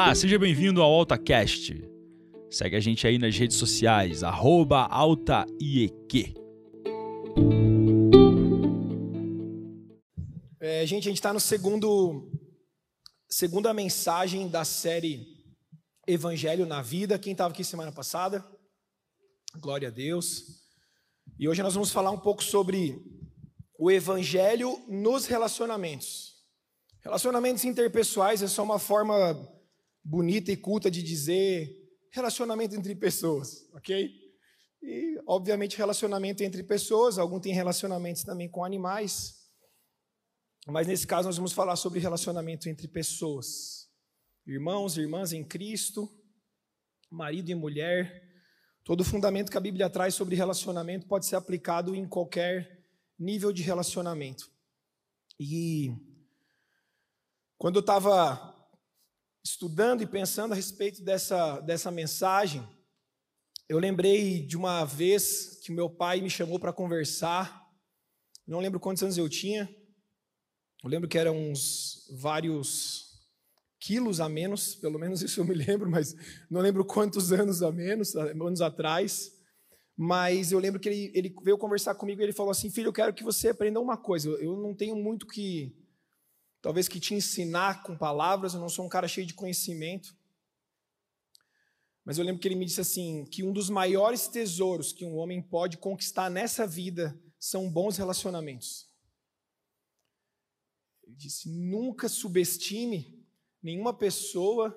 Olá, seja bem-vindo ao AltaCast. Segue a gente aí nas redes sociais, AltaIEQ. É, gente, a gente está no segundo, segunda mensagem da série Evangelho na Vida. Quem estava aqui semana passada? Glória a Deus. E hoje nós vamos falar um pouco sobre o Evangelho nos relacionamentos. Relacionamentos interpessoais é só uma forma bonita e culta de dizer relacionamento entre pessoas, ok? E, obviamente, relacionamento entre pessoas, alguns têm relacionamentos também com animais, mas nesse caso nós vamos falar sobre relacionamento entre pessoas. Irmãos e irmãs em Cristo, marido e mulher, todo o fundamento que a Bíblia traz sobre relacionamento pode ser aplicado em qualquer nível de relacionamento. E quando eu estava estudando e pensando a respeito dessa, dessa mensagem, eu lembrei de uma vez que meu pai me chamou para conversar. Não lembro quantos anos eu tinha. Eu lembro que eram uns vários quilos a menos, pelo menos isso eu me lembro, mas não lembro quantos anos a menos, anos atrás. Mas eu lembro que ele, ele veio conversar comigo e ele falou assim: Filho, eu quero que você aprenda uma coisa. Eu não tenho muito que talvez que te ensinar com palavras, eu não sou um cara cheio de conhecimento. Mas eu lembro que ele me disse assim: que um dos maiores tesouros que um homem pode conquistar nessa vida são bons relacionamentos. Ele disse: nunca subestime nenhuma pessoa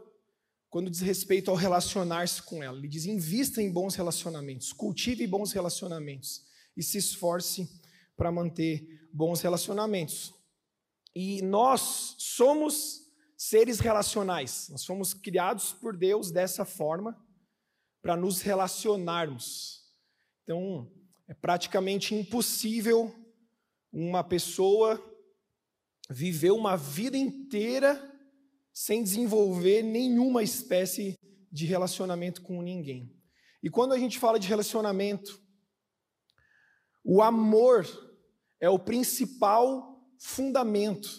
quando diz respeito ao relacionar-se com ela. Ele diz: invista em bons relacionamentos, cultive bons relacionamentos e se esforce para manter bons relacionamentos. E nós somos seres relacionais. Nós fomos criados por Deus dessa forma para nos relacionarmos. Então, é praticamente impossível uma pessoa viver uma vida inteira sem desenvolver nenhuma espécie de relacionamento com ninguém. E quando a gente fala de relacionamento, o amor é o principal fundamento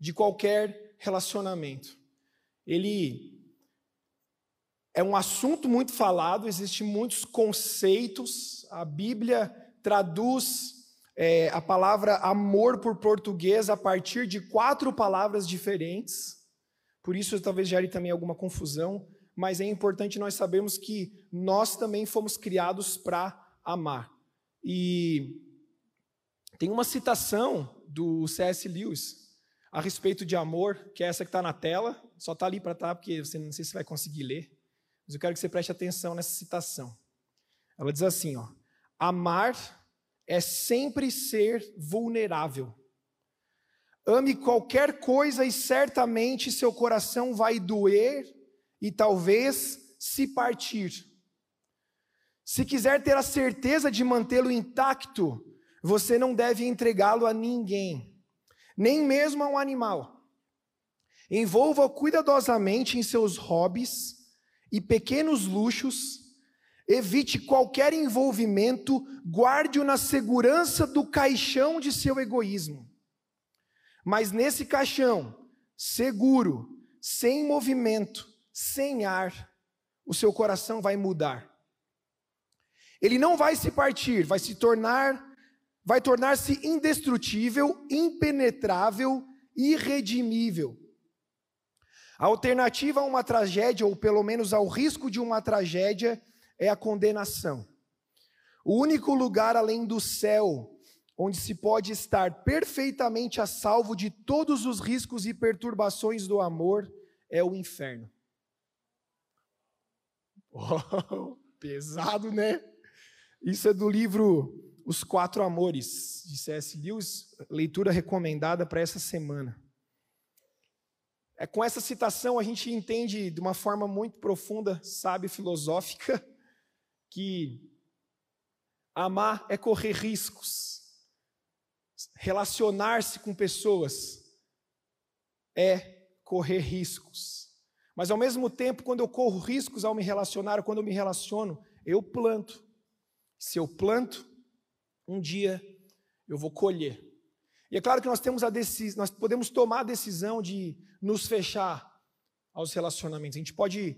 de qualquer relacionamento. Ele é um assunto muito falado, existem muitos conceitos, a Bíblia traduz é, a palavra amor por português a partir de quatro palavras diferentes, por isso talvez gere também alguma confusão, mas é importante nós sabermos que nós também fomos criados para amar. E tem uma citação do C.S. Lewis a respeito de amor, que é essa que está na tela, só está ali para estar, tá, porque você não sei se vai conseguir ler, mas eu quero que você preste atenção nessa citação. Ela diz assim: ó, amar é sempre ser vulnerável. Ame qualquer coisa e certamente seu coração vai doer e talvez se partir. Se quiser ter a certeza de mantê-lo intacto, você não deve entregá-lo a ninguém, nem mesmo a um animal. Envolva-o cuidadosamente em seus hobbies e pequenos luxos. Evite qualquer envolvimento, guarde-o na segurança do caixão de seu egoísmo. Mas nesse caixão, seguro, sem movimento, sem ar, o seu coração vai mudar. Ele não vai se partir, vai se tornar vai tornar-se indestrutível, impenetrável, irredimível. A alternativa a uma tragédia, ou pelo menos ao risco de uma tragédia, é a condenação. O único lugar além do céu onde se pode estar perfeitamente a salvo de todos os riscos e perturbações do amor é o inferno. Oh, pesado, né? Isso é do livro os Quatro Amores, de C.S. Lewis, leitura recomendada para essa semana. É com essa citação a gente entende de uma forma muito profunda, sabe, filosófica, que amar é correr riscos. Relacionar-se com pessoas é correr riscos. Mas ao mesmo tempo, quando eu corro riscos ao me relacionar, quando eu me relaciono, eu planto. Se eu planto, um dia eu vou colher. E é claro que nós temos a decisão, nós podemos tomar a decisão de nos fechar aos relacionamentos. A gente pode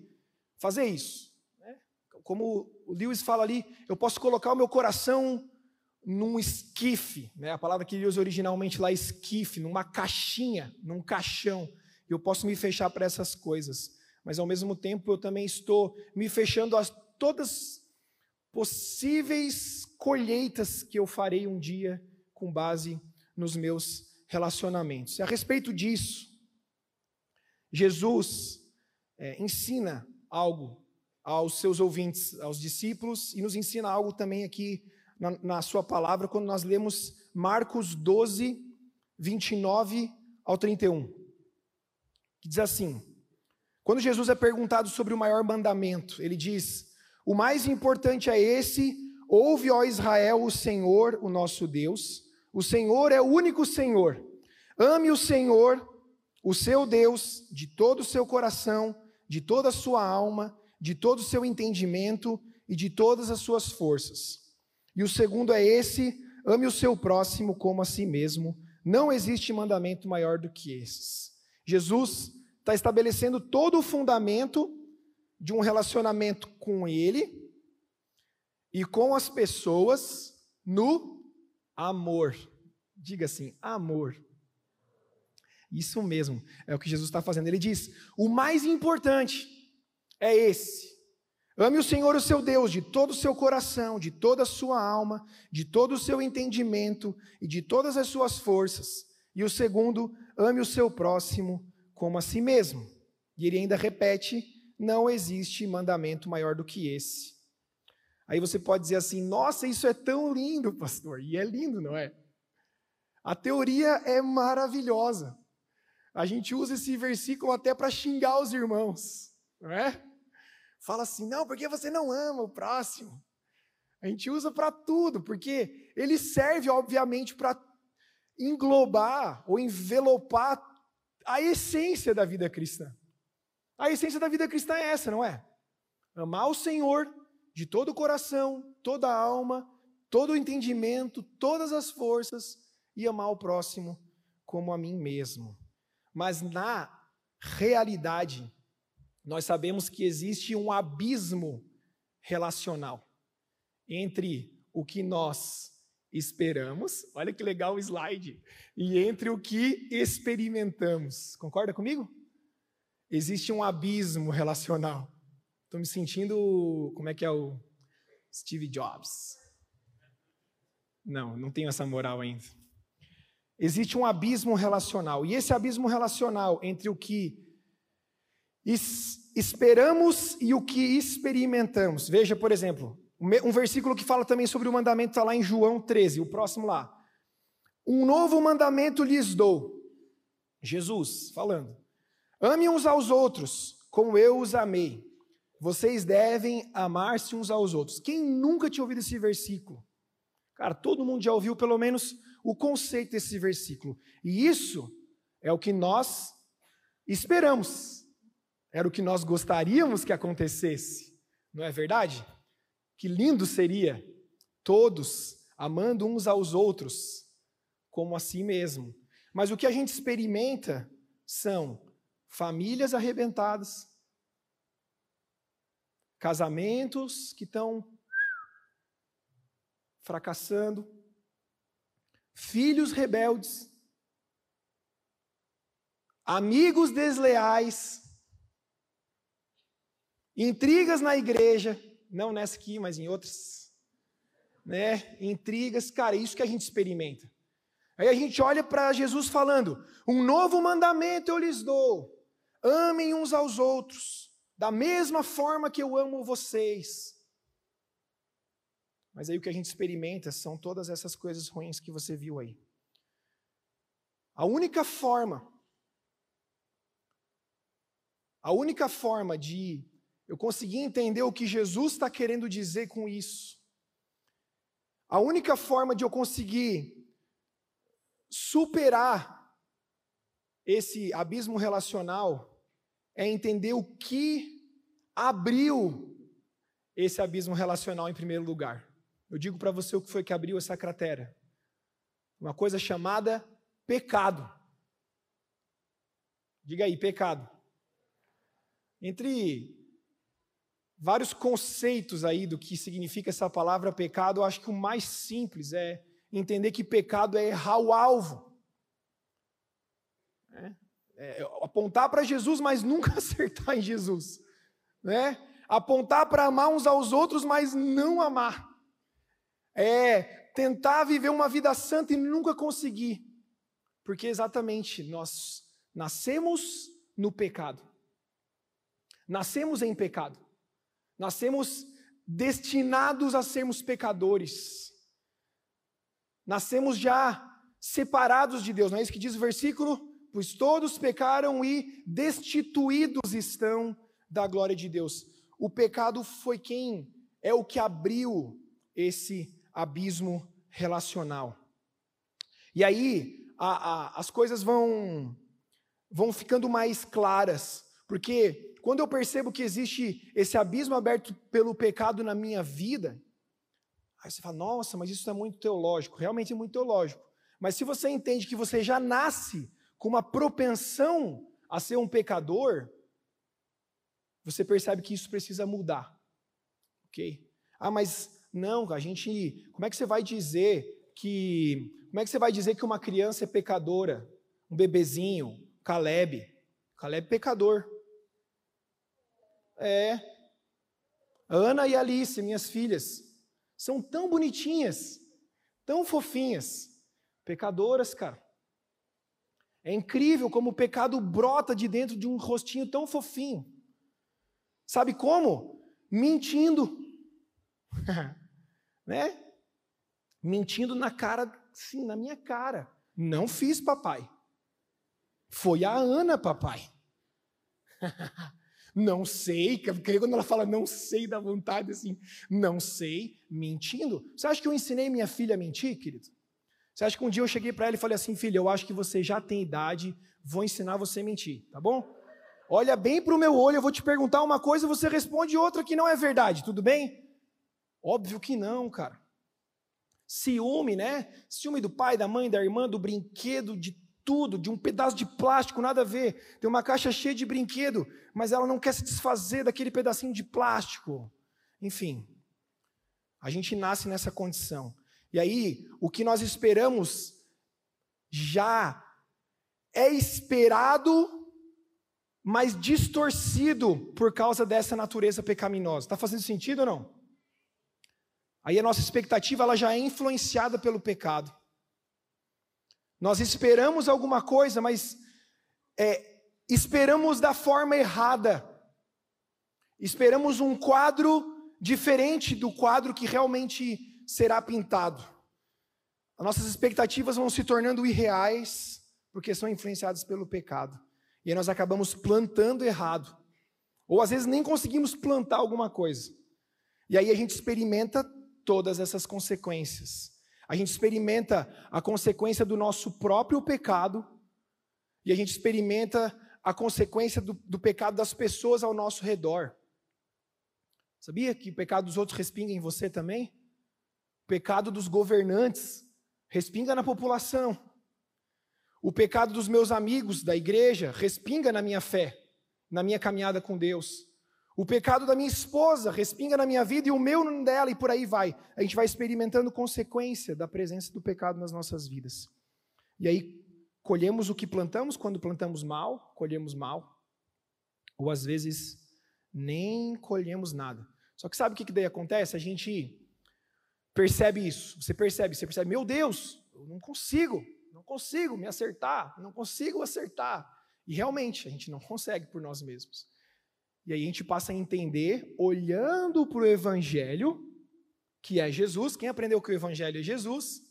fazer isso. Né? Como o Lewis fala ali, eu posso colocar o meu coração num esquife, né? a palavra que ele usa originalmente lá, esquife, numa caixinha, num caixão. Eu posso me fechar para essas coisas, mas ao mesmo tempo eu também estou me fechando a todas possíveis colheitas que eu farei um dia com base nos meus relacionamentos. E a respeito disso, Jesus é, ensina algo aos seus ouvintes, aos discípulos, e nos ensina algo também aqui na, na sua palavra, quando nós lemos Marcos 12, 29 ao 31. Que diz assim: Quando Jesus é perguntado sobre o maior mandamento, ele diz: O mais importante é esse: ouve, ó Israel, o Senhor, o nosso Deus. O Senhor é o único Senhor. Ame o Senhor, o seu Deus, de todo o seu coração, de toda a sua alma, de todo o seu entendimento e de todas as suas forças. E o segundo é esse: ame o seu próximo como a si mesmo. Não existe mandamento maior do que esses. Jesus está estabelecendo todo o fundamento de um relacionamento com Ele e com as pessoas no amor. Diga assim: amor. Isso mesmo, é o que Jesus está fazendo. Ele diz: o mais importante é esse. Ame o Senhor, o seu Deus, de todo o seu coração, de toda a sua alma, de todo o seu entendimento e de todas as suas forças. E o segundo, ame o seu próximo como a si mesmo. E ele ainda repete: não existe mandamento maior do que esse. Aí você pode dizer assim: nossa, isso é tão lindo, pastor. E é lindo, não é? A teoria é maravilhosa. A gente usa esse versículo até para xingar os irmãos, não é? Fala assim, não, porque você não ama o próximo. A gente usa para tudo, porque ele serve, obviamente, para englobar ou envelopar a essência da vida cristã. A essência da vida cristã é essa, não é? Amar o Senhor de todo o coração, toda a alma, todo o entendimento, todas as forças e amar o próximo como a mim mesmo. Mas na realidade, nós sabemos que existe um abismo relacional entre o que nós esperamos, olha que legal o slide, e entre o que experimentamos. Concorda comigo? Existe um abismo relacional. Estou me sentindo, como é que é o Steve Jobs? Não, não tenho essa moral ainda. Existe um abismo relacional. E esse abismo relacional entre o que esperamos e o que experimentamos. Veja, por exemplo, um versículo que fala também sobre o mandamento está lá em João 13, o próximo lá. Um novo mandamento lhes dou. Jesus falando. Ame uns aos outros, como eu os amei. Vocês devem amar-se uns aos outros. Quem nunca tinha ouvido esse versículo? Cara, todo mundo já ouviu pelo menos o conceito desse versículo. E isso é o que nós esperamos. Era o que nós gostaríamos que acontecesse. Não é verdade? Que lindo seria todos amando uns aos outros como a si mesmo. Mas o que a gente experimenta são famílias arrebentadas, casamentos que estão fracassando, filhos rebeldes, amigos desleais, intrigas na igreja, não nessa aqui, mas em outras, né? Intrigas, cara, é isso que a gente experimenta. Aí a gente olha para Jesus falando: "Um novo mandamento eu lhes dou: amem uns aos outros, da mesma forma que eu amo vocês." Mas aí o que a gente experimenta são todas essas coisas ruins que você viu aí. A única forma, a única forma de eu conseguir entender o que Jesus está querendo dizer com isso, a única forma de eu conseguir superar esse abismo relacional é entender o que abriu esse abismo relacional em primeiro lugar. Eu digo para você o que foi que abriu essa cratera. Uma coisa chamada pecado. Diga aí, pecado. Entre vários conceitos aí do que significa essa palavra pecado, eu acho que o mais simples é entender que pecado é errar o alvo. É, é, apontar para Jesus, mas nunca acertar em Jesus. Né? Apontar para amar uns aos outros, mas não amar. É tentar viver uma vida santa e nunca conseguir. Porque exatamente nós nascemos no pecado. Nascemos em pecado. Nascemos destinados a sermos pecadores. Nascemos já separados de Deus, não é isso que diz o versículo? Pois todos pecaram e destituídos estão da glória de Deus. O pecado foi quem é o que abriu esse abismo relacional. E aí a, a, as coisas vão vão ficando mais claras, porque quando eu percebo que existe esse abismo aberto pelo pecado na minha vida, aí você fala, nossa, mas isso é muito teológico. Realmente é muito teológico. Mas se você entende que você já nasce com uma propensão a ser um pecador, você percebe que isso precisa mudar. Ok? Ah, mas não, a gente. Como é que você vai dizer que. Como é que você vai dizer que uma criança é pecadora? Um bebezinho, Caleb. Caleb é pecador. É. Ana e Alice, minhas filhas, são tão bonitinhas, tão fofinhas, pecadoras, cara. É incrível como o pecado brota de dentro de um rostinho tão fofinho. Sabe como? Mentindo. né? Mentindo na cara, sim, na minha cara. Não fiz, papai. Foi a Ana, papai. não sei, quando ela fala não sei da vontade, assim, não sei, mentindo. Você acha que eu ensinei minha filha a mentir, querido? Você acha que um dia eu cheguei para ela e falei assim, filha, eu acho que você já tem idade, vou ensinar você a mentir, tá bom? Olha bem para o meu olho, eu vou te perguntar uma coisa, você responde outra que não é verdade, tudo bem? Óbvio que não, cara. Ciúme, né? Ciúme do pai, da mãe, da irmã, do brinquedo, de tudo, de um pedaço de plástico, nada a ver. Tem uma caixa cheia de brinquedo, mas ela não quer se desfazer daquele pedacinho de plástico. Enfim, a gente nasce nessa condição. E aí, o que nós esperamos já é esperado, mas distorcido por causa dessa natureza pecaminosa. Está fazendo sentido ou não? Aí a nossa expectativa ela já é influenciada pelo pecado. Nós esperamos alguma coisa, mas é, esperamos da forma errada. Esperamos um quadro diferente do quadro que realmente será pintado. As nossas expectativas vão se tornando irreais porque são influenciadas pelo pecado. E aí nós acabamos plantando errado. Ou às vezes nem conseguimos plantar alguma coisa. E aí a gente experimenta todas essas consequências. A gente experimenta a consequência do nosso próprio pecado, e a gente experimenta a consequência do, do pecado das pessoas ao nosso redor. Sabia que o pecado dos outros respinga em você também? Pecado dos governantes respinga na população. O pecado dos meus amigos da igreja respinga na minha fé, na minha caminhada com Deus. O pecado da minha esposa respinga na minha vida e o meu dela, e por aí vai. A gente vai experimentando consequência da presença do pecado nas nossas vidas. E aí, colhemos o que plantamos quando plantamos mal, colhemos mal. Ou às vezes, nem colhemos nada. Só que sabe o que daí acontece? A gente percebe isso. Você percebe, você percebe, meu Deus, eu não consigo, não consigo me acertar, não consigo acertar. E realmente, a gente não consegue por nós mesmos. E aí a gente passa a entender, olhando para o Evangelho, que é Jesus. Quem aprendeu que o Evangelho é Jesus?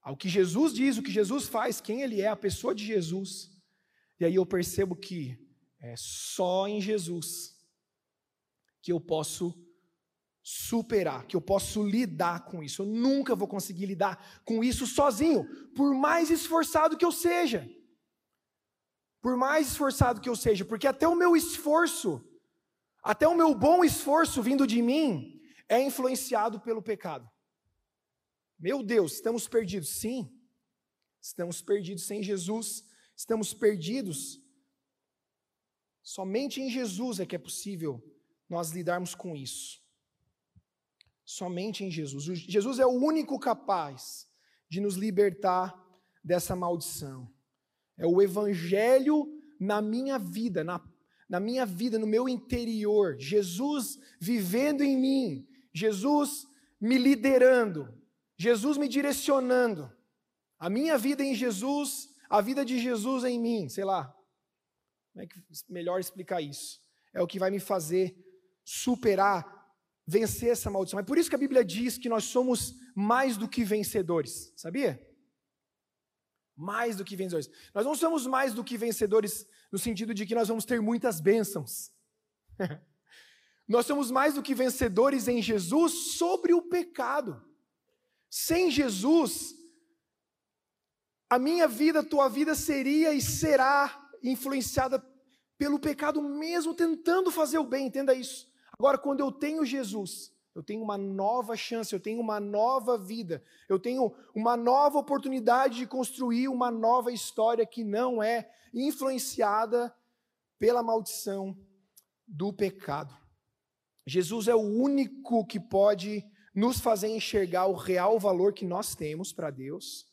Ao que Jesus diz, o que Jesus faz, quem Ele é, a pessoa de Jesus. E aí eu percebo que é só em Jesus que eu posso superar, que eu posso lidar com isso. Eu nunca vou conseguir lidar com isso sozinho, por mais esforçado que eu seja por mais esforçado que eu seja, porque até o meu esforço, até o meu bom esforço vindo de mim, é influenciado pelo pecado. Meu Deus, estamos perdidos. Sim, estamos perdidos sem Jesus, estamos perdidos Somente em Jesus é que é possível nós lidarmos com isso. Somente em Jesus. Jesus é o único capaz de nos libertar dessa maldição. É o Evangelho na minha vida, na, na minha vida, no meu interior. Jesus vivendo em mim. Jesus me liderando. Jesus me direcionando. A minha vida em Jesus, a vida de Jesus em mim, sei lá. Como é que melhor explicar isso? É o que vai me fazer superar, vencer essa maldição. É por isso que a Bíblia diz que nós somos mais do que vencedores, sabia? Mais do que vencedores. Nós não somos mais do que vencedores no sentido de que nós vamos ter muitas bênçãos. nós somos mais do que vencedores em Jesus sobre o pecado. Sem Jesus, a minha vida, a tua vida seria e será influenciada pelo pecado mesmo tentando fazer o bem, entenda isso. Agora, quando eu tenho Jesus, eu tenho uma nova chance, eu tenho uma nova vida, eu tenho uma nova oportunidade de construir uma nova história que não é influenciada pela maldição do pecado. Jesus é o único que pode nos fazer enxergar o real valor que nós temos para Deus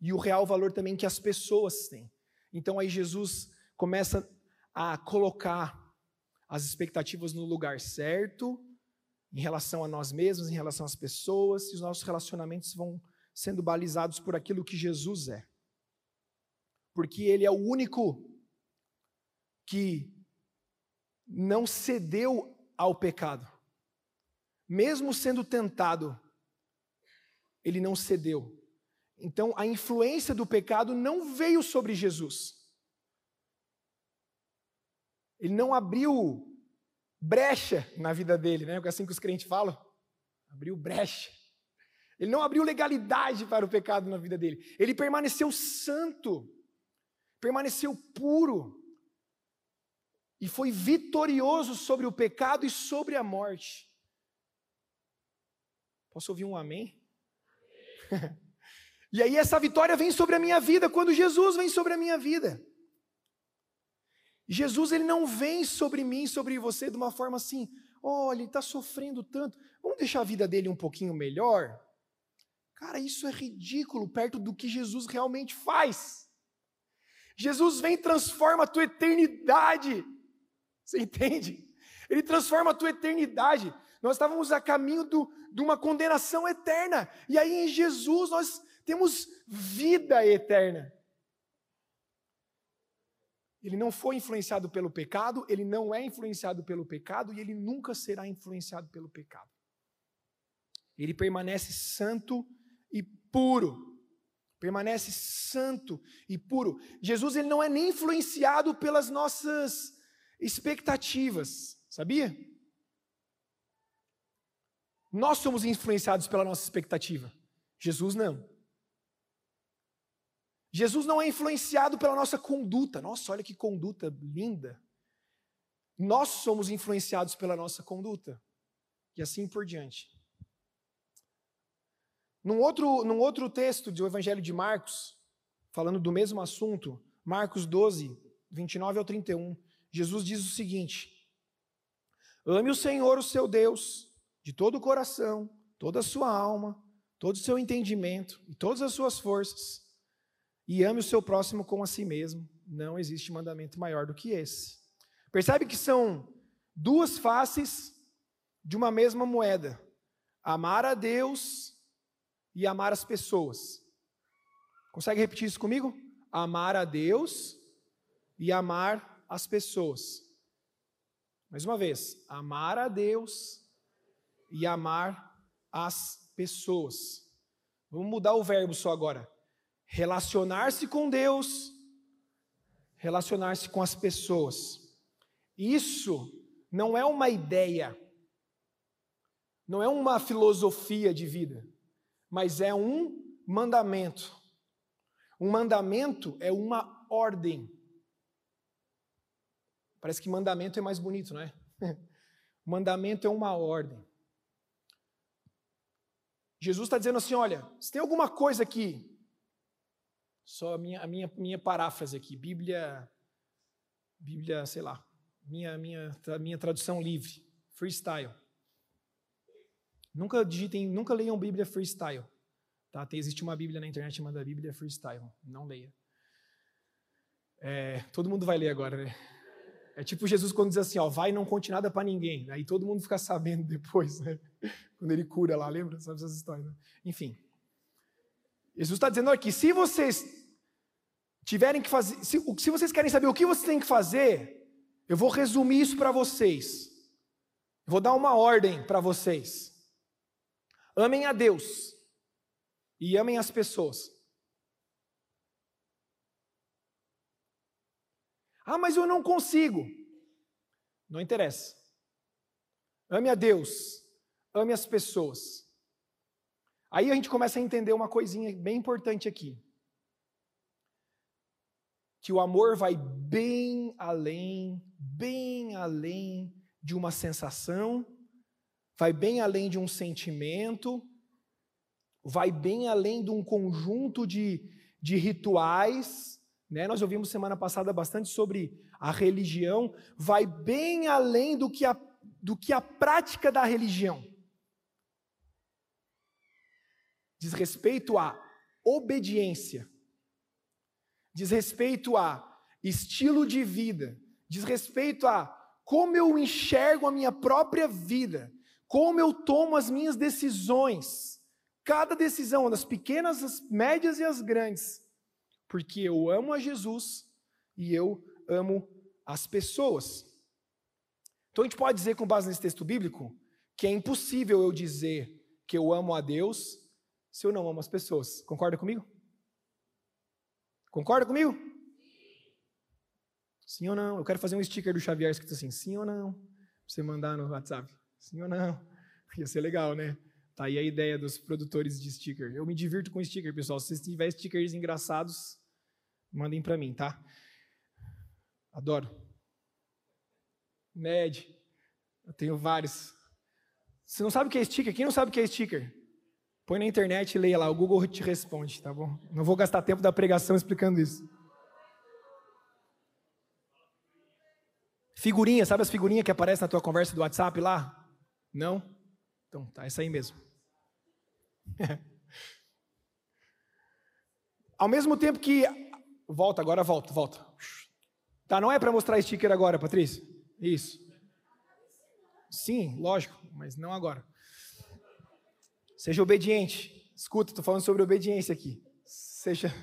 e o real valor também que as pessoas têm. Então aí Jesus começa a colocar as expectativas no lugar certo, em relação a nós mesmos, em relação às pessoas, e os nossos relacionamentos vão sendo balizados por aquilo que Jesus é. Porque Ele é o único que não cedeu ao pecado. Mesmo sendo tentado, ele não cedeu. Então, a influência do pecado não veio sobre Jesus. Ele não abriu brecha na vida dele, né? É assim que os crentes falam. Abriu brecha. Ele não abriu legalidade para o pecado na vida dele. Ele permaneceu santo, permaneceu puro e foi vitorioso sobre o pecado e sobre a morte. Posso ouvir um amém? e aí essa vitória vem sobre a minha vida quando Jesus vem sobre a minha vida. Jesus ele não vem sobre mim, sobre você de uma forma assim, olha, ele está sofrendo tanto, vamos deixar a vida dele um pouquinho melhor? Cara, isso é ridículo perto do que Jesus realmente faz. Jesus vem e transforma a tua eternidade. Você entende? Ele transforma a tua eternidade. Nós estávamos a caminho do, de uma condenação eterna. E aí em Jesus nós temos vida eterna. Ele não foi influenciado pelo pecado, ele não é influenciado pelo pecado e ele nunca será influenciado pelo pecado. Ele permanece santo e puro. Permanece santo e puro. Jesus ele não é nem influenciado pelas nossas expectativas, sabia? Nós somos influenciados pela nossa expectativa. Jesus não. Jesus não é influenciado pela nossa conduta. Nossa, olha que conduta linda. Nós somos influenciados pela nossa conduta. E assim por diante. Num outro, num outro texto do Evangelho de Marcos, falando do mesmo assunto, Marcos 12, 29 ao 31, Jesus diz o seguinte: Ame o Senhor, o seu Deus, de todo o coração, toda a sua alma, todo o seu entendimento e todas as suas forças e ame o seu próximo como a si mesmo. Não existe mandamento maior do que esse. Percebe que são duas faces de uma mesma moeda: amar a Deus e amar as pessoas. Consegue repetir isso comigo? Amar a Deus e amar as pessoas. Mais uma vez, amar a Deus e amar as pessoas. Vamos mudar o verbo só agora relacionar-se com Deus, relacionar-se com as pessoas. Isso não é uma ideia, não é uma filosofia de vida, mas é um mandamento. Um mandamento é uma ordem. Parece que mandamento é mais bonito, não é? mandamento é uma ordem. Jesus está dizendo assim: olha, se tem alguma coisa aqui só a minha, a minha, minha paráfrase aqui, Bíblia, Bíblia, sei lá, minha, minha, minha tradução livre, freestyle. Nunca digitem, nunca leiam Bíblia freestyle. Tá? Tem, existe uma Bíblia na internet chamada Bíblia Freestyle. Não leia. É, todo mundo vai ler agora, né? É tipo Jesus quando diz assim, ó, vai e não conte nada para ninguém. Aí todo mundo fica sabendo depois, né? Quando ele cura lá, lembra? Sabe essas histórias? Né? Enfim. Jesus está dizendo aqui, se vocês tiverem que fazer, se, se vocês querem saber o que vocês têm que fazer, eu vou resumir isso para vocês. Eu vou dar uma ordem para vocês. Amem a Deus e amem as pessoas. Ah, mas eu não consigo. Não interessa. Ame a Deus, ame as pessoas. Aí a gente começa a entender uma coisinha bem importante aqui. Que o amor vai bem além, bem além de uma sensação, vai bem além de um sentimento, vai bem além de um conjunto de, de rituais né? Nós ouvimos semana passada bastante sobre a religião, vai bem além do que a, do que a prática da religião. Diz respeito à obediência, diz respeito a estilo de vida, diz respeito a como eu enxergo a minha própria vida, como eu tomo as minhas decisões, cada decisão, das pequenas, as médias e as grandes porque eu amo a Jesus e eu amo as pessoas. Então a gente pode dizer, com base nesse texto bíblico, que é impossível eu dizer que eu amo a Deus se eu não amo as pessoas. Concorda comigo? Concorda comigo? Sim ou não? Eu quero fazer um sticker do Xavier escrito assim: sim ou não? Pra você mandar no WhatsApp. Sim ou não? Ia ser legal, né? Tá aí a ideia dos produtores de sticker. Eu me divirto com sticker, pessoal. Se vocês tiverem stickers engraçados, mandem para mim, tá? Adoro. Ned. Eu tenho vários. Você não sabe o que é sticker? Quem não sabe o que é sticker? Põe na internet e leia lá, o Google te responde, tá bom? Não vou gastar tempo da pregação explicando isso. Figurinha, sabe as figurinhas que aparecem na tua conversa do WhatsApp lá? Não? Então, tá, essa aí mesmo. Ao mesmo tempo que. Volta, agora volta, volta. Tá, não é para mostrar sticker agora, Patrícia? Isso. Sim, lógico, mas não agora. Seja obediente. Escuta, estou falando sobre obediência aqui. Seja.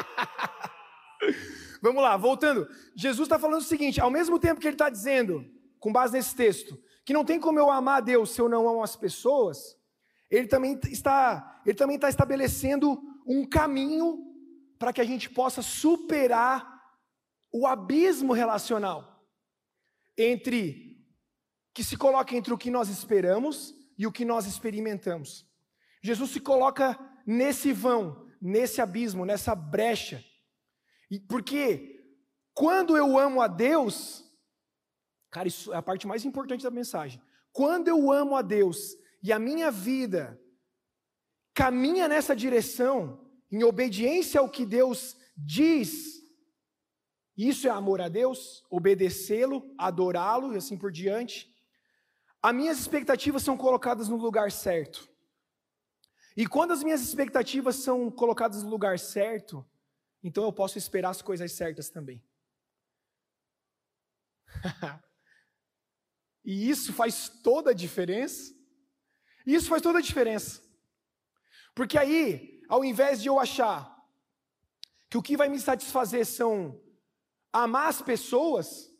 Vamos lá, voltando. Jesus está falando o seguinte: ao mesmo tempo que ele está dizendo, com base nesse texto, que não tem como eu amar a Deus se eu não amo as pessoas, ele também está, ele também está estabelecendo um caminho para que a gente possa superar o abismo relacional entre que se coloca entre o que nós esperamos e o que nós experimentamos. Jesus se coloca nesse vão, nesse abismo, nessa brecha. E porque quando eu amo a Deus, cara, isso é a parte mais importante da mensagem. Quando eu amo a Deus e a minha vida caminha nessa direção, em obediência ao que Deus diz, isso é amor a Deus, obedecê-lo, adorá-lo e assim por diante. As minhas expectativas são colocadas no lugar certo. E quando as minhas expectativas são colocadas no lugar certo, então eu posso esperar as coisas certas também. e isso faz toda a diferença. Isso faz toda a diferença. Porque aí, ao invés de eu achar que o que vai me satisfazer são amar as pessoas,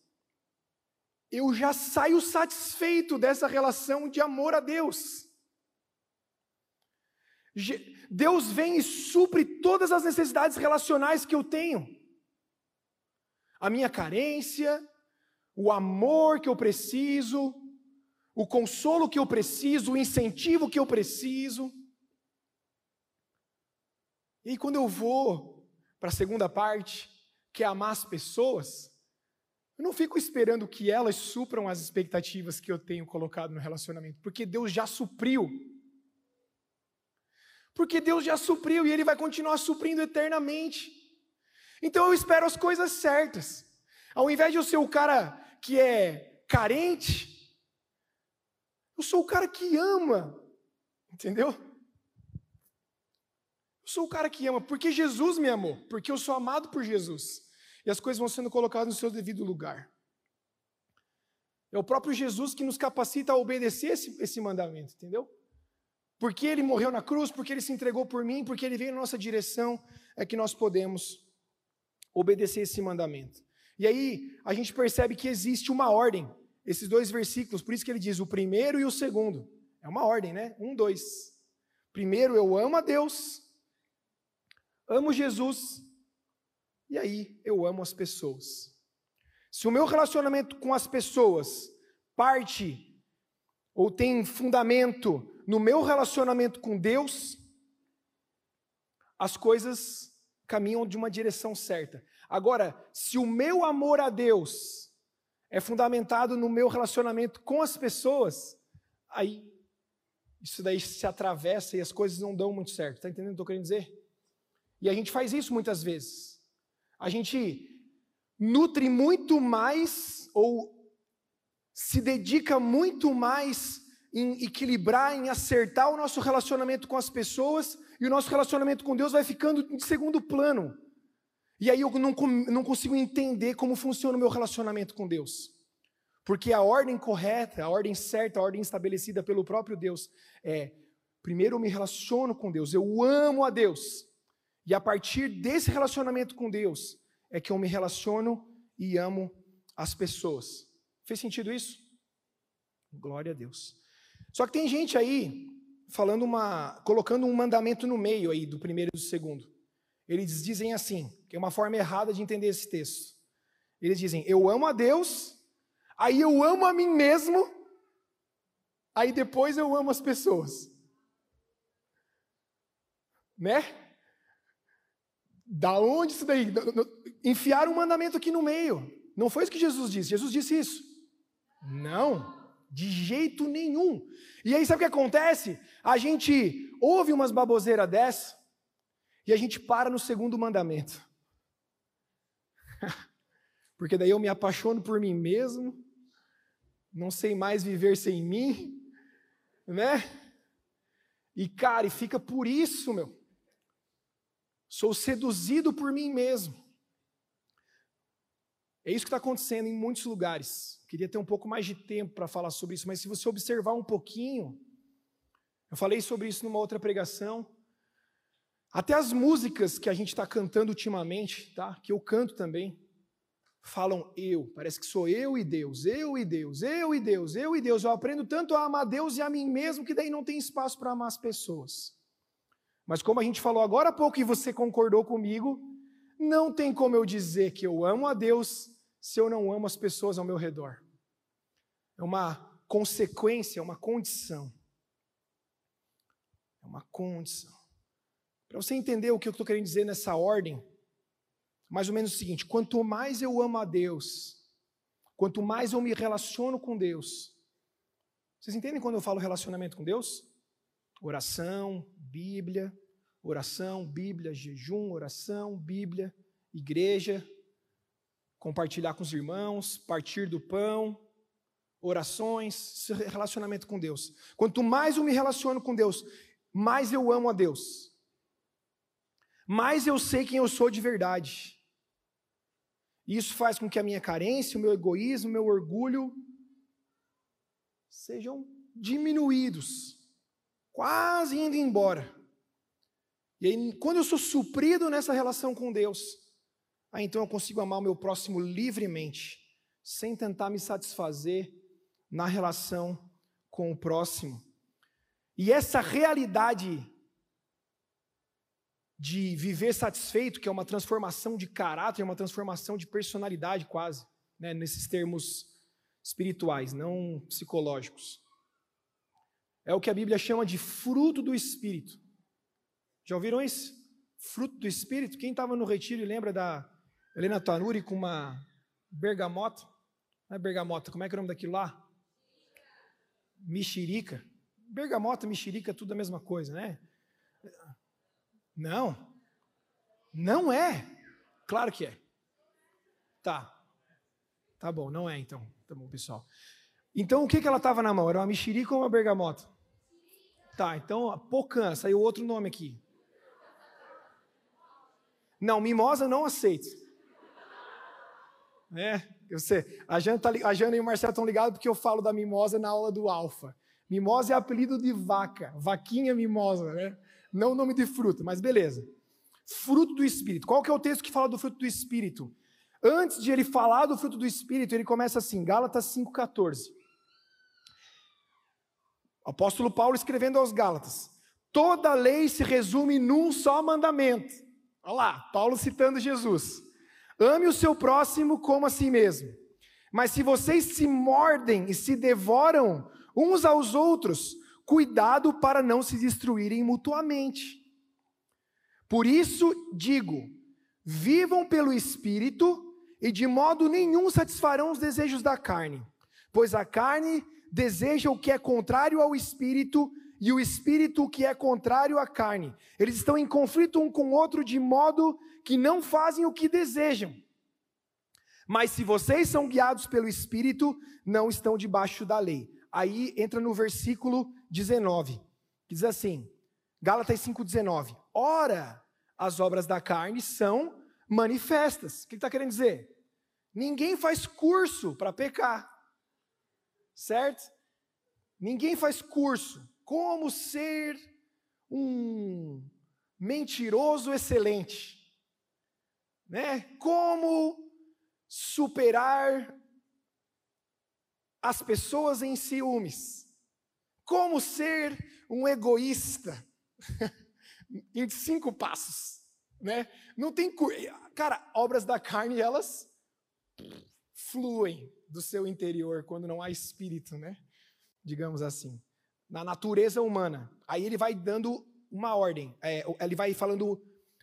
eu já saio satisfeito dessa relação de amor a Deus. Deus vem e supre todas as necessidades relacionais que eu tenho. A minha carência, o amor que eu preciso, o consolo que eu preciso, o incentivo que eu preciso. E quando eu vou para a segunda parte, que é amar as pessoas, eu não fico esperando que elas supram as expectativas que eu tenho colocado no relacionamento, porque Deus já supriu. Porque Deus já supriu e Ele vai continuar suprindo eternamente. Então eu espero as coisas certas. Ao invés de eu ser o cara que é carente, eu sou o cara que ama. Entendeu? Eu sou o cara que ama, porque Jesus me amou, porque eu sou amado por Jesus. E as coisas vão sendo colocadas no seu devido lugar. É o próprio Jesus que nos capacita a obedecer esse, esse mandamento, entendeu? Porque ele morreu na cruz, porque ele se entregou por mim, porque ele veio na nossa direção, é que nós podemos obedecer esse mandamento. E aí a gente percebe que existe uma ordem, esses dois versículos, por isso que ele diz o primeiro e o segundo. É uma ordem, né? Um, dois. Primeiro eu amo a Deus, amo Jesus, e aí eu amo as pessoas. Se o meu relacionamento com as pessoas parte ou tem fundamento no meu relacionamento com Deus, as coisas caminham de uma direção certa. Agora, se o meu amor a Deus é fundamentado no meu relacionamento com as pessoas, aí isso daí se atravessa e as coisas não dão muito certo. Está entendendo o que eu estou querendo dizer? E a gente faz isso muitas vezes. A gente nutre muito mais ou se dedica muito mais em equilibrar, em acertar o nosso relacionamento com as pessoas e o nosso relacionamento com Deus vai ficando em segundo plano. E aí eu não, não consigo entender como funciona o meu relacionamento com Deus. Porque a ordem correta, a ordem certa, a ordem estabelecida pelo próprio Deus é: primeiro eu me relaciono com Deus, eu amo a Deus. E a partir desse relacionamento com Deus é que eu me relaciono e amo as pessoas. Fez sentido isso? Glória a Deus. Só que tem gente aí falando uma, colocando um mandamento no meio aí do primeiro e do segundo. Eles dizem assim, que é uma forma errada de entender esse texto. Eles dizem: "Eu amo a Deus, aí eu amo a mim mesmo, aí depois eu amo as pessoas". Né? Da onde isso daí? Enfiaram um mandamento aqui no meio. Não foi isso que Jesus disse. Jesus disse isso. Não. De jeito nenhum. E aí sabe o que acontece? A gente ouve umas baboseiras dessa e a gente para no segundo mandamento. Porque daí eu me apaixono por mim mesmo, não sei mais viver sem mim, né? E cara, e fica por isso, meu. Sou seduzido por mim mesmo. É isso que está acontecendo em muitos lugares. Queria ter um pouco mais de tempo para falar sobre isso, mas se você observar um pouquinho, eu falei sobre isso numa outra pregação. Até as músicas que a gente está cantando ultimamente, tá? Que eu canto também, falam eu. Parece que sou eu e Deus, eu e Deus, eu e Deus, eu e Deus. Eu aprendo tanto a amar Deus e a mim mesmo que daí não tem espaço para amar as pessoas. Mas como a gente falou agora há pouco e você concordou comigo, não tem como eu dizer que eu amo a Deus se eu não amo as pessoas ao meu redor. É uma consequência, é uma condição. É uma condição. Para você entender o que eu estou querendo dizer nessa ordem, mais ou menos o seguinte: quanto mais eu amo a Deus, quanto mais eu me relaciono com Deus. Vocês entendem quando eu falo relacionamento com Deus? Oração, Bíblia, oração, Bíblia, jejum, oração, Bíblia, igreja, compartilhar com os irmãos, partir do pão, orações, relacionamento com Deus. Quanto mais eu me relaciono com Deus, mais eu amo a Deus. Mais eu sei quem eu sou de verdade. Isso faz com que a minha carência, o meu egoísmo, o meu orgulho sejam diminuídos, quase indo embora. E aí, quando eu sou suprido nessa relação com Deus, ah, então eu consigo amar o meu próximo livremente, sem tentar me satisfazer na relação com o próximo. E essa realidade de viver satisfeito, que é uma transformação de caráter, uma transformação de personalidade quase, né, nesses termos espirituais, não psicológicos. É o que a Bíblia chama de fruto do Espírito. Já ouviram isso? Fruto do Espírito? Quem estava no retiro e lembra da Helena Tanuri com uma bergamota. Não é bergamota, como é que é o nome daquilo lá? Mexerica. Bergamota, mexerica, tudo a mesma coisa, né? Não. Não é. Claro que é. Tá. Tá bom, não é então. Tá bom, pessoal. Então, o que, que ela estava na mão? Era uma mexerica ou uma bergamota? Tá, então, pocan, saiu outro nome aqui. Não, mimosa não aceito. É, eu sei. A Jana, tá, a Jana e o Marcelo estão ligados porque eu falo da mimosa na aula do Alfa. Mimosa é apelido de vaca, vaquinha mimosa, né? Não nome de fruta, mas beleza. Fruto do Espírito. Qual que é o texto que fala do fruto do Espírito? Antes de ele falar do fruto do Espírito, ele começa assim, Gálatas 5,14. Apóstolo Paulo escrevendo aos Gálatas: toda a lei se resume num só mandamento. Olha lá, Paulo citando Jesus: ame o seu próximo como a si mesmo. Mas se vocês se mordem e se devoram uns aos outros, cuidado para não se destruírem mutuamente. Por isso digo: vivam pelo Espírito e de modo nenhum satisfarão os desejos da carne, pois a carne deseja o que é contrário ao espírito e o espírito o que é contrário à carne. Eles estão em conflito um com o outro de modo que não fazem o que desejam. Mas se vocês são guiados pelo espírito, não estão debaixo da lei. Aí entra no versículo 19, que diz assim: Gálatas 5:19. Ora, as obras da carne são manifestas. O que está querendo dizer? Ninguém faz curso para pecar certo? Ninguém faz curso. Como ser um mentiroso excelente? Né? Como superar as pessoas em ciúmes? Como ser um egoísta? em cinco passos, né? Não tem cara, obras da carne elas fluem do seu interior quando não há espírito, né? Digamos assim. Na natureza humana. Aí ele vai dando uma ordem. É, ele vai falando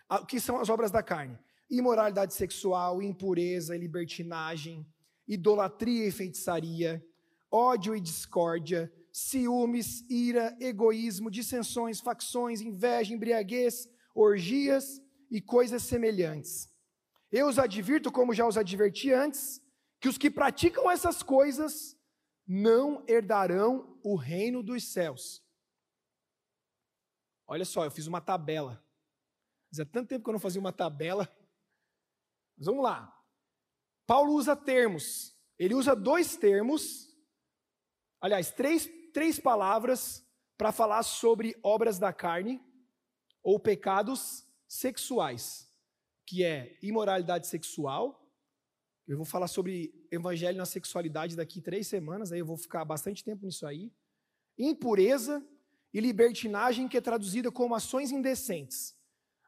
o que são as obras da carne: imoralidade sexual, impureza, libertinagem, idolatria e feitiçaria, ódio e discórdia, ciúmes, ira, egoísmo, dissensões, facções, inveja, embriaguez, orgias e coisas semelhantes. Eu os advirto, como já os adverti antes, que os que praticam essas coisas não herdarão o reino dos céus. Olha só, eu fiz uma tabela. Fazia tanto tempo que eu não fazia uma tabela. Mas vamos lá. Paulo usa termos. Ele usa dois termos, aliás, três, três palavras para falar sobre obras da carne ou pecados sexuais, que é imoralidade sexual, eu vou falar sobre evangelho na sexualidade daqui três semanas, aí eu vou ficar bastante tempo nisso aí. Impureza e libertinagem, que é traduzida como ações indecentes.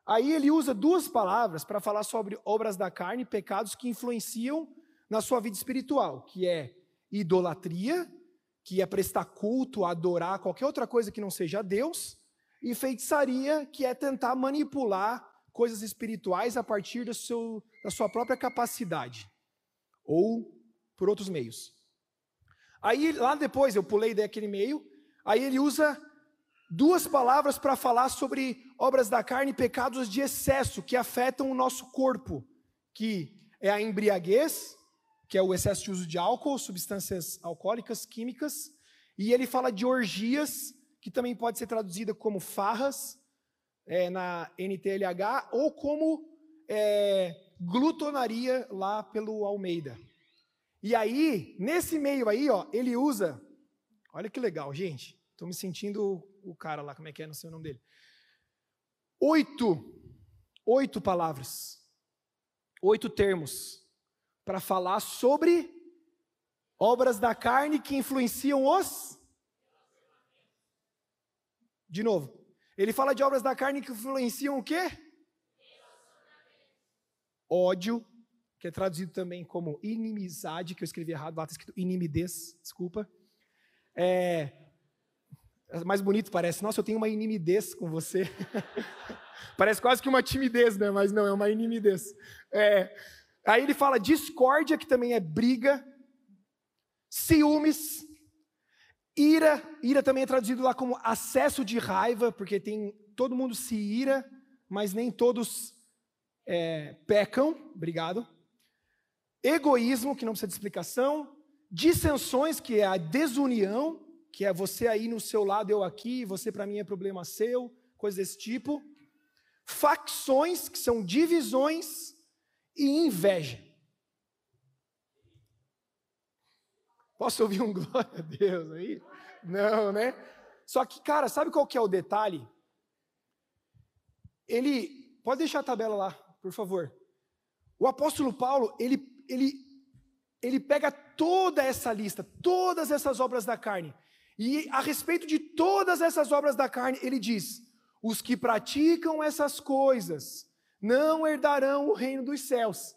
Aí ele usa duas palavras para falar sobre obras da carne, pecados que influenciam na sua vida espiritual, que é idolatria, que é prestar culto, adorar qualquer outra coisa que não seja Deus, e feitiçaria, que é tentar manipular coisas espirituais a partir do seu, da sua própria capacidade ou por outros meios. Aí lá depois eu pulei daquele meio, aí ele usa duas palavras para falar sobre obras da carne e pecados de excesso que afetam o nosso corpo, que é a embriaguez, que é o excesso de uso de álcool, substâncias alcoólicas, químicas, e ele fala de orgias, que também pode ser traduzida como farras, é, na NTLH, ou como é, glutonaria lá pelo Almeida. E aí, nesse meio aí, ó, ele usa. Olha que legal, gente. Estou me sentindo o cara lá, como é que é, não sei o nome dele. Oito, oito palavras, oito termos para falar sobre obras da carne que influenciam os. De novo, ele fala de obras da carne que influenciam o quê? Ódio, que é traduzido também como inimizade, que eu escrevi errado, lá está escrito inimidez, desculpa. É, é, mais bonito parece, nossa, eu tenho uma inimidez com você. parece quase que uma timidez, né? Mas não, é uma inimidez. É, aí ele fala discórdia, que também é briga, ciúmes, ira, ira também é traduzido lá como acesso de raiva, porque tem todo mundo se ira, mas nem todos é, pecam, obrigado. egoísmo, que não precisa de explicação, dissensões, que é a desunião, que é você aí no seu lado, eu aqui, você para mim é problema seu, coisa desse tipo. Facções, que são divisões, e inveja. Posso ouvir um glória a Deus aí? Não, né? Só que, cara, sabe qual que é o detalhe? Ele, pode deixar a tabela lá, por favor. O apóstolo Paulo, ele, ele, ele pega toda essa lista, todas essas obras da carne, e a respeito de todas essas obras da carne, ele diz: os que praticam essas coisas não herdarão o reino dos céus.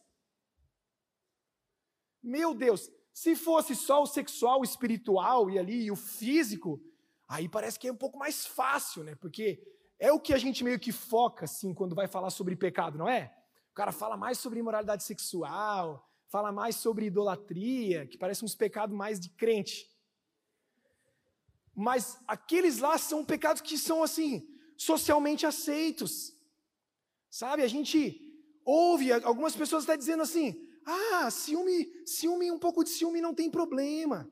Meu Deus, se fosse só o sexual, o espiritual e ali e o físico, aí parece que é um pouco mais fácil, né? Porque é o que a gente meio que foca assim quando vai falar sobre pecado, não é? O cara fala mais sobre imoralidade sexual, fala mais sobre idolatria, que parece uns pecados mais de crente. Mas aqueles lá são pecados que são assim, socialmente aceitos. Sabe, a gente ouve algumas pessoas até dizendo assim: ah, ciúme, ciúme, um pouco de ciúme não tem problema.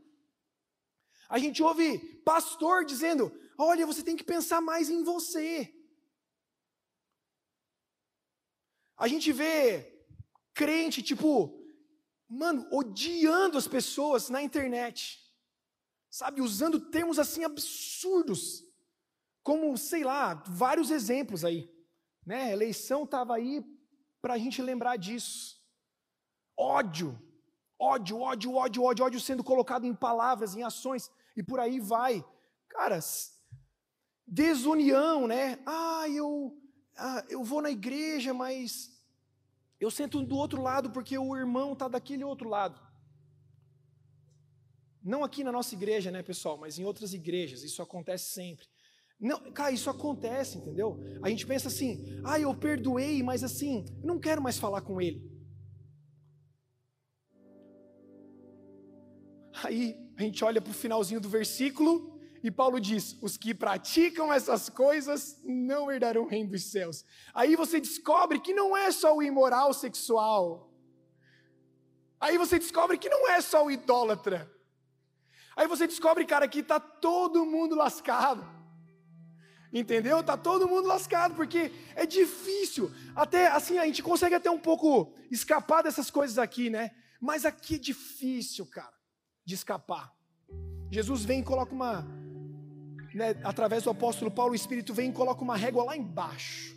A gente ouve pastor dizendo: olha, você tem que pensar mais em você. A gente vê crente, tipo, mano, odiando as pessoas na internet, sabe, usando termos assim absurdos, como, sei lá, vários exemplos aí. Né? A eleição estava aí para a gente lembrar disso. Ódio, ódio, ódio, ódio, ódio, ódio sendo colocado em palavras, em ações, e por aí vai. Cara, desunião, né? Ah, eu, ah, eu vou na igreja, mas eu sento do outro lado porque o irmão está daquele outro lado. Não aqui na nossa igreja, né, pessoal, mas em outras igrejas, isso acontece sempre. Não, cara, isso acontece, entendeu? A gente pensa assim, ah, eu perdoei, mas assim, não quero mais falar com ele. Aí a gente olha para o finalzinho do versículo e Paulo diz: os que praticam essas coisas não herdarão o reino dos céus. Aí você descobre que não é só o imoral sexual. Aí você descobre que não é só o idólatra. Aí você descobre, cara, que está todo mundo lascado. Entendeu? Tá todo mundo lascado, porque é difícil. Até assim, a gente consegue até um pouco escapar dessas coisas aqui, né? Mas aqui é difícil, cara, de escapar. Jesus vem e coloca uma, né, através do apóstolo Paulo, o Espírito vem e coloca uma régua lá embaixo.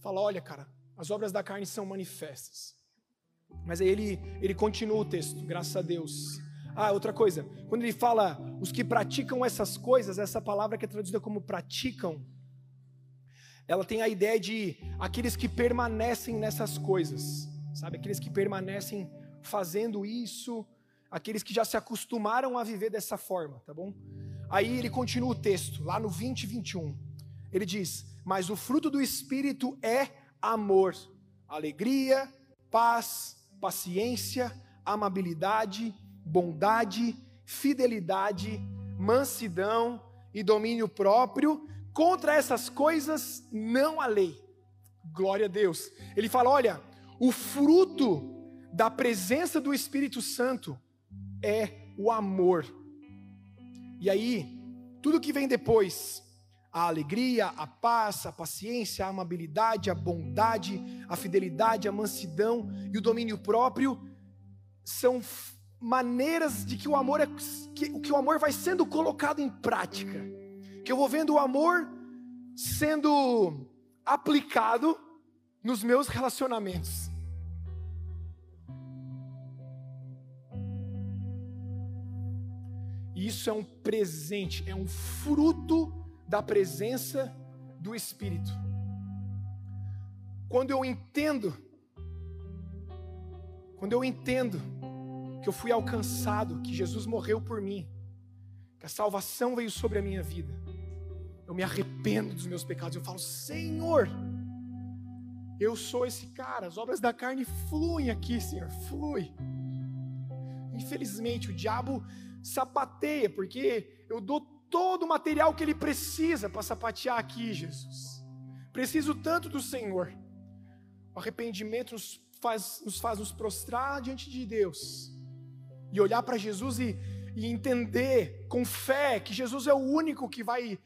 Fala: olha, cara, as obras da carne são manifestas. Mas aí ele, ele continua o texto, graças a Deus. Ah, outra coisa, quando ele fala os que praticam essas coisas, essa palavra que é traduzida como praticam, ela tem a ideia de aqueles que permanecem nessas coisas, sabe? Aqueles que permanecem fazendo isso, aqueles que já se acostumaram a viver dessa forma, tá bom? Aí ele continua o texto, lá no 20 e 21. Ele diz: Mas o fruto do Espírito é amor, alegria, paz, paciência, amabilidade, bondade, fidelidade, mansidão e domínio próprio. Contra essas coisas não há lei. Glória a Deus. Ele fala: olha, o fruto da presença do Espírito Santo é o amor. E aí, tudo que vem depois, a alegria, a paz, a paciência, a amabilidade, a bondade, a fidelidade, a mansidão e o domínio próprio, são maneiras de que o amor é que, que o amor vai sendo colocado em prática. Que eu vou vendo o amor sendo aplicado nos meus relacionamentos. Isso é um presente, é um fruto da presença do Espírito. Quando eu entendo, quando eu entendo que eu fui alcançado, que Jesus morreu por mim, que a salvação veio sobre a minha vida. Eu me arrependo dos meus pecados, eu falo: Senhor, eu sou esse cara, as obras da carne fluem aqui, Senhor, flui. Infelizmente, o diabo sapateia, porque eu dou todo o material que ele precisa para sapatear aqui, Jesus. Preciso tanto do Senhor. O arrependimento nos faz, nos faz nos prostrar diante de Deus e olhar para Jesus e, e entender com fé que Jesus é o único que vai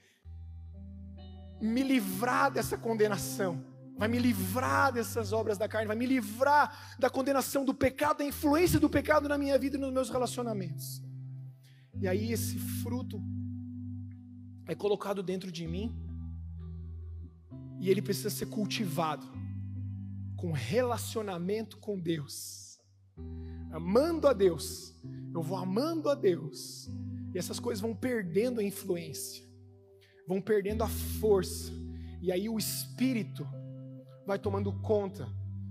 me livrar dessa condenação, vai me livrar dessas obras da carne, vai me livrar da condenação do pecado, da influência do pecado na minha vida e nos meus relacionamentos. E aí esse fruto é colocado dentro de mim e ele precisa ser cultivado com relacionamento com Deus, amando a Deus. Eu vou amando a Deus e essas coisas vão perdendo a influência vão perdendo a força, e aí o espírito vai tomando conta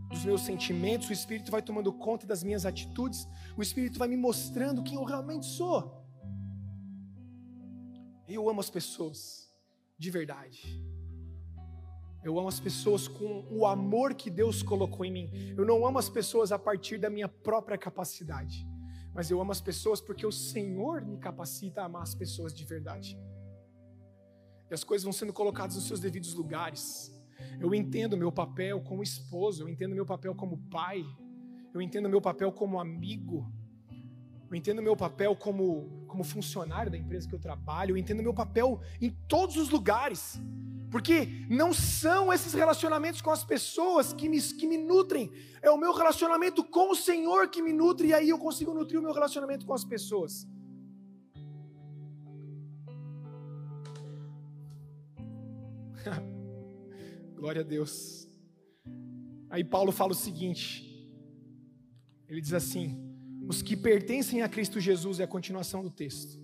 dos meus sentimentos, o espírito vai tomando conta das minhas atitudes, o espírito vai me mostrando quem eu realmente sou. Eu amo as pessoas, de verdade. Eu amo as pessoas com o amor que Deus colocou em mim. Eu não amo as pessoas a partir da minha própria capacidade, mas eu amo as pessoas porque o Senhor me capacita a amar as pessoas de verdade e as coisas vão sendo colocadas nos seus devidos lugares. Eu entendo meu papel como esposo, eu entendo meu papel como pai, eu entendo meu papel como amigo, eu entendo meu papel como, como funcionário da empresa que eu trabalho, eu entendo meu papel em todos os lugares. Porque não são esses relacionamentos com as pessoas que me, que me nutrem, é o meu relacionamento com o Senhor que me nutre, e aí eu consigo nutrir o meu relacionamento com as pessoas. Glória a Deus. Aí Paulo fala o seguinte: ele diz assim: os que pertencem a Cristo Jesus, é a continuação do texto.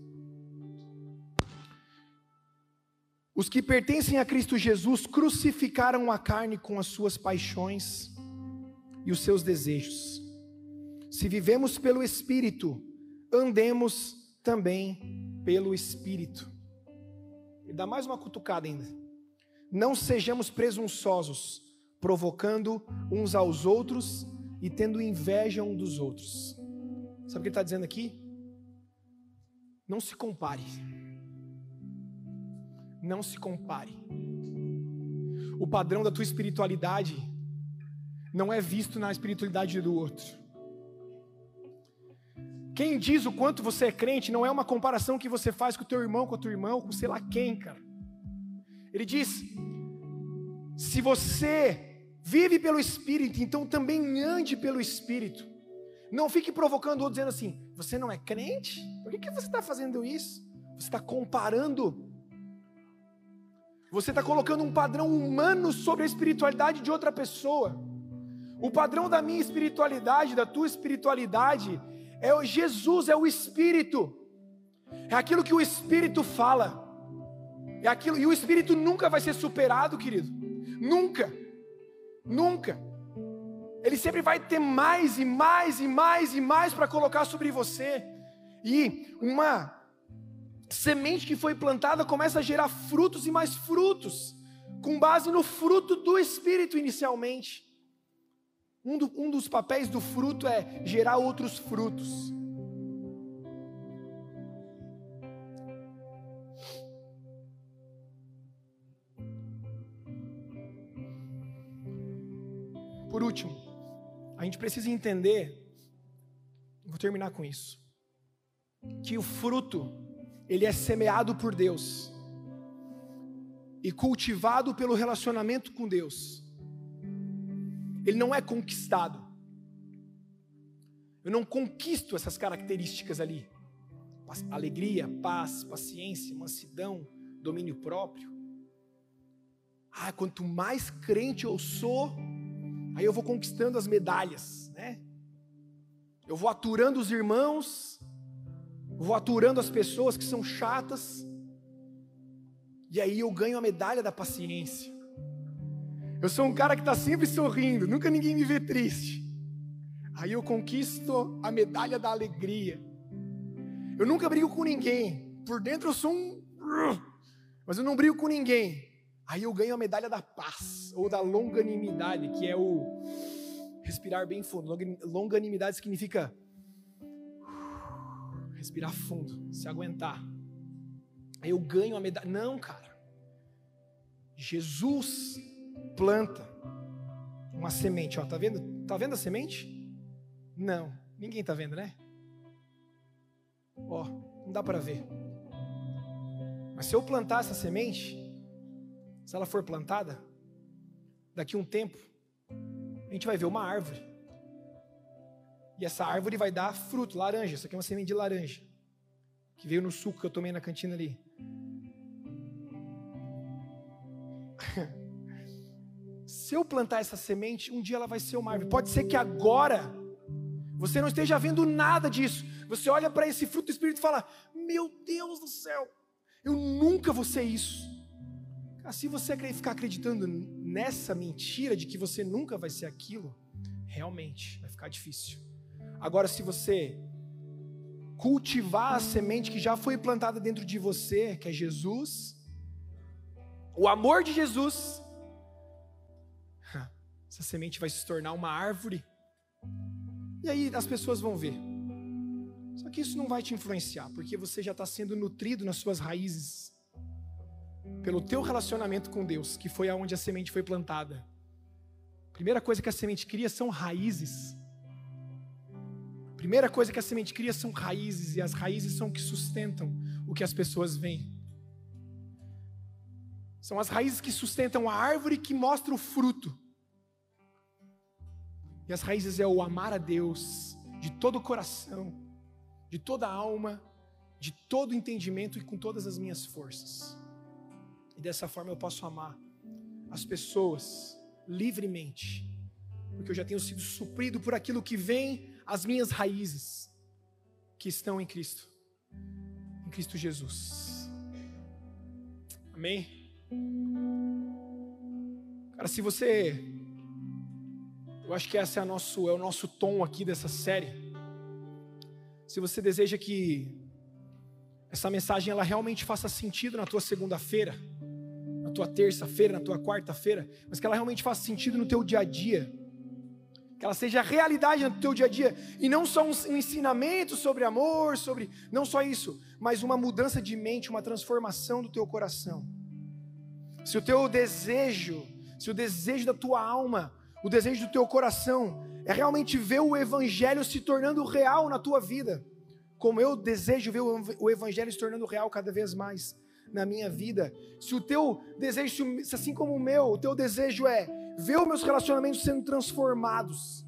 Os que pertencem a Cristo Jesus crucificaram a carne com as suas paixões e os seus desejos. Se vivemos pelo Espírito, andemos também pelo Espírito. E dá mais uma cutucada ainda. Não sejamos presunçosos, provocando uns aos outros e tendo inveja um dos outros. Sabe o que ele está dizendo aqui? Não se compare. Não se compare. O padrão da tua espiritualidade não é visto na espiritualidade do outro. Quem diz o quanto você é crente não é uma comparação que você faz com o teu irmão, com a tua irmã, com sei lá quem, cara. Ele diz: se você vive pelo Espírito, então também ande pelo Espírito. Não fique provocando outro dizendo assim: você não é crente? Por que, que você está fazendo isso? Você está comparando. Você está colocando um padrão humano sobre a espiritualidade de outra pessoa. O padrão da minha espiritualidade, da tua espiritualidade, é o Jesus, é o Espírito. É aquilo que o Espírito fala. É aquilo, e o espírito nunca vai ser superado, querido. Nunca. Nunca. Ele sempre vai ter mais e mais e mais e mais para colocar sobre você. E uma semente que foi plantada começa a gerar frutos e mais frutos, com base no fruto do Espírito inicialmente. Um, do, um dos papéis do fruto é gerar outros frutos. Por último, a gente precisa entender, vou terminar com isso, que o fruto, ele é semeado por Deus e cultivado pelo relacionamento com Deus. Ele não é conquistado. Eu não conquisto essas características ali. Alegria, paz, paciência, mansidão, domínio próprio. Ah, quanto mais crente eu sou, Aí eu vou conquistando as medalhas, né? Eu vou aturando os irmãos, vou aturando as pessoas que são chatas, e aí eu ganho a medalha da paciência. Eu sou um cara que está sempre sorrindo, nunca ninguém me vê triste. Aí eu conquisto a medalha da alegria. Eu nunca brigo com ninguém. Por dentro eu sou um. Mas eu não brigo com ninguém. Aí eu ganho a medalha da paz, ou da longanimidade, que é o respirar bem fundo. Longanimidade significa respirar fundo, se aguentar. Aí eu ganho a medalha. Não, cara. Jesus planta uma semente, ó, tá vendo? Tá vendo a semente? Não, ninguém tá vendo, né? Ó, não dá para ver. Mas se eu plantar essa semente, se ela for plantada, daqui a um tempo, a gente vai ver uma árvore. E essa árvore vai dar fruto, laranja. Isso aqui é uma semente de laranja. Que veio no suco que eu tomei na cantina ali. Se eu plantar essa semente, um dia ela vai ser uma árvore. Pode ser que agora você não esteja vendo nada disso. Você olha para esse fruto do Espírito e fala: Meu Deus do céu, eu nunca vou ser isso. Se você ficar acreditando nessa mentira de que você nunca vai ser aquilo, realmente vai ficar difícil. Agora, se você cultivar a semente que já foi plantada dentro de você, que é Jesus, o amor de Jesus, essa semente vai se tornar uma árvore. E aí as pessoas vão ver. Só que isso não vai te influenciar, porque você já está sendo nutrido nas suas raízes pelo teu relacionamento com Deus, que foi aonde a semente foi plantada. Primeira coisa que a semente cria são raízes. Primeira coisa que a semente cria são raízes, e as raízes são o que sustentam o que as pessoas veem. São as raízes que sustentam a árvore que mostra o fruto. E as raízes é o amar a Deus de todo o coração, de toda a alma, de todo o entendimento e com todas as minhas forças. E dessa forma eu posso amar as pessoas livremente, porque eu já tenho sido suprido por aquilo que vem as minhas raízes que estão em Cristo, em Cristo Jesus. Amém? Cara, se você. Eu acho que esse é, nosso, é o nosso tom aqui dessa série. Se você deseja que essa mensagem ela realmente faça sentido na tua segunda-feira, na tua terça-feira, na tua quarta-feira, mas que ela realmente faça sentido no teu dia a dia que ela seja realidade no teu dia a dia e não só um ensinamento sobre amor, sobre não só isso, mas uma mudança de mente, uma transformação do teu coração. Se o teu desejo, se o desejo da tua alma, o desejo do teu coração é realmente ver o evangelho se tornando real na tua vida, como eu desejo ver o evangelho se tornando real cada vez mais na minha vida. Se o teu desejo, assim como o meu, o teu desejo é ver os meus relacionamentos sendo transformados,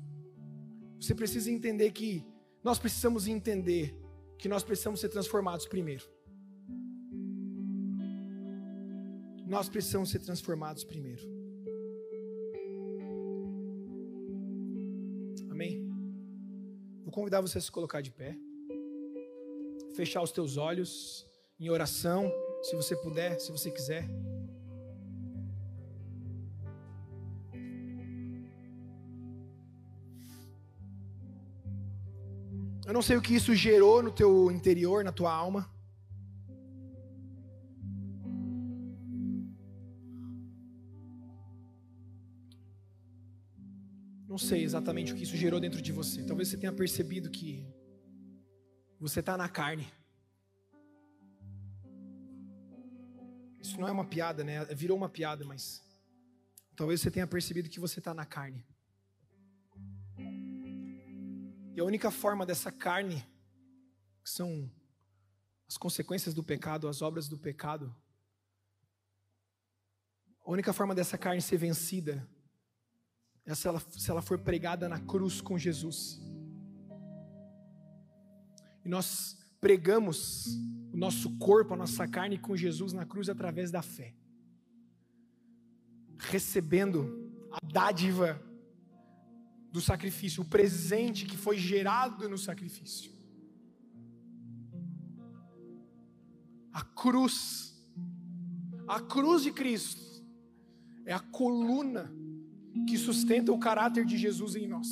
você precisa entender que nós precisamos entender que nós precisamos ser transformados primeiro. Nós precisamos ser transformados primeiro. Amém? Vou convidar você a se colocar de pé, fechar os teus olhos em oração, se você puder, se você quiser. Eu não sei o que isso gerou no teu interior, na tua alma. Não sei exatamente o que isso gerou dentro de você. Talvez você tenha percebido que você está na carne. Isso não é uma piada, né? Virou uma piada, mas talvez você tenha percebido que você está na carne. E a única forma dessa carne, que são as consequências do pecado, as obras do pecado, a única forma dessa carne ser vencida é se ela, se ela for pregada na cruz com Jesus. E nós pregamos o nosso corpo, a nossa carne com Jesus na cruz através da fé, recebendo a dádiva do sacrifício, o presente que foi gerado no sacrifício. A cruz, a cruz de Cristo, é a coluna que sustenta o caráter de Jesus em nós.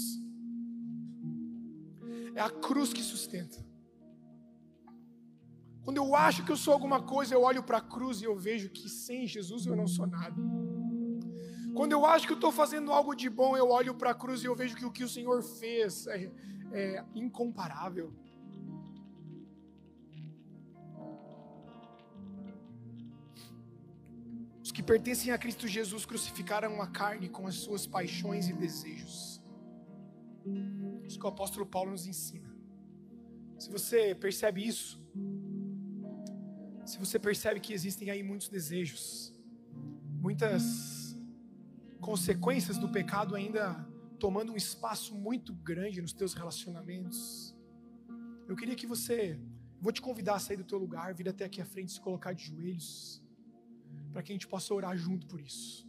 É a cruz que sustenta. Quando eu acho que eu sou alguma coisa, eu olho para a cruz e eu vejo que sem Jesus eu não sou nada. Quando eu acho que eu estou fazendo algo de bom, eu olho para a cruz e eu vejo que o que o Senhor fez é, é incomparável. Os que pertencem a Cristo Jesus crucificaram a carne com as suas paixões e desejos. Isso que o apóstolo Paulo nos ensina. Se você percebe isso, se você percebe que existem aí muitos desejos, muitas consequências do pecado ainda tomando um espaço muito grande nos teus relacionamentos, eu queria que você, vou te convidar a sair do teu lugar, vir até aqui à frente, se colocar de joelhos, para que a gente possa orar junto por isso,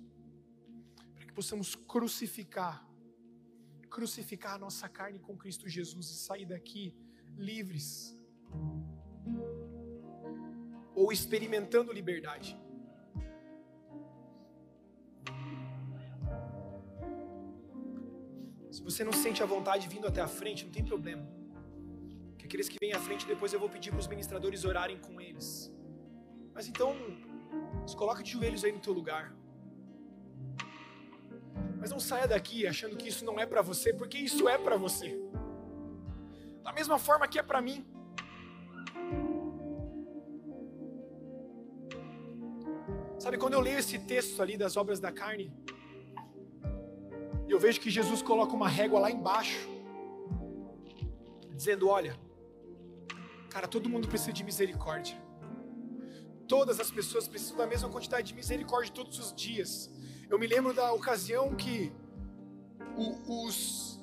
para que possamos crucificar, crucificar a nossa carne com Cristo Jesus e sair daqui livres ou experimentando liberdade. Se você não sente a vontade vindo até a frente, não tem problema. Que aqueles que vêm à frente, depois eu vou pedir para os ministradores orarem com eles. Mas então, se coloca de joelhos aí no teu lugar. Mas não saia daqui achando que isso não é para você, porque isso é para você. Da mesma forma que é para mim. Sabe, quando eu leio esse texto ali das obras da carne, eu vejo que Jesus coloca uma régua lá embaixo, dizendo: Olha, cara, todo mundo precisa de misericórdia. Todas as pessoas precisam da mesma quantidade de misericórdia todos os dias. Eu me lembro da ocasião que os,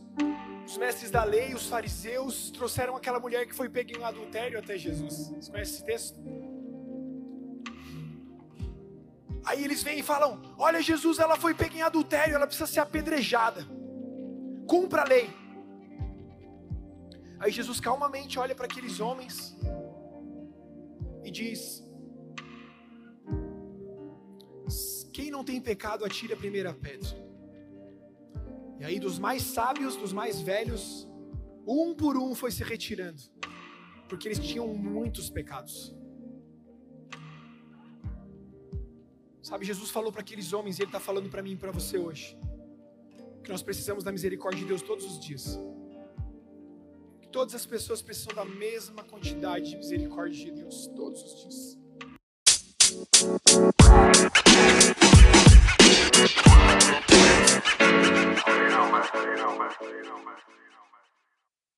os mestres da lei, os fariseus, trouxeram aquela mulher que foi pega em adultério até Jesus. Você conhece esse texto? Aí eles vêm e falam: Olha, Jesus, ela foi pega em adultério, ela precisa ser apedrejada. Cumpra a lei. Aí Jesus calmamente olha para aqueles homens e diz: Quem não tem pecado, atire a primeira pedra. E aí, dos mais sábios, dos mais velhos, um por um foi se retirando, porque eles tinham muitos pecados. Sabe, Jesus falou para aqueles homens e Ele está falando para mim e para você hoje. Que nós precisamos da misericórdia de Deus todos os dias. Que todas as pessoas precisam da mesma quantidade de misericórdia de Deus todos os dias.